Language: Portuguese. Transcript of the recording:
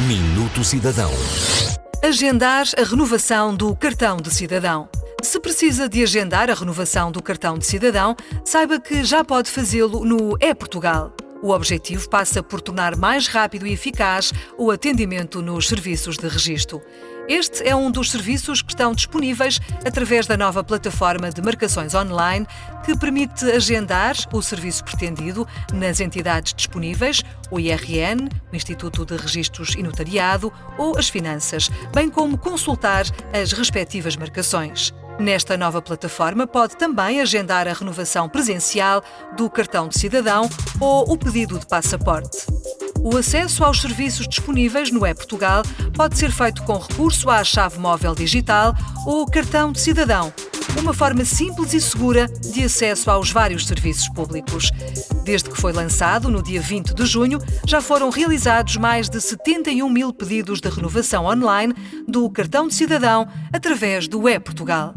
Minuto Cidadão. Agendar a renovação do cartão de cidadão. Se precisa de agendar a renovação do cartão de cidadão, saiba que já pode fazê-lo no E-Portugal. O objetivo passa por tornar mais rápido e eficaz o atendimento nos serviços de registro. Este é um dos serviços que estão disponíveis através da nova plataforma de marcações online, que permite agendar o serviço pretendido nas entidades disponíveis, o IRN, o Instituto de Registros e Notariado ou as Finanças, bem como consultar as respectivas marcações. Nesta nova plataforma, pode também agendar a renovação presencial do cartão de cidadão ou o pedido de passaporte. O acesso aos serviços disponíveis no E-Portugal pode ser feito com recurso à chave móvel digital ou cartão de cidadão, uma forma simples e segura de acesso aos vários serviços públicos. Desde que foi lançado, no dia 20 de junho, já foram realizados mais de 71 mil pedidos de renovação online do cartão de cidadão através do E-Portugal.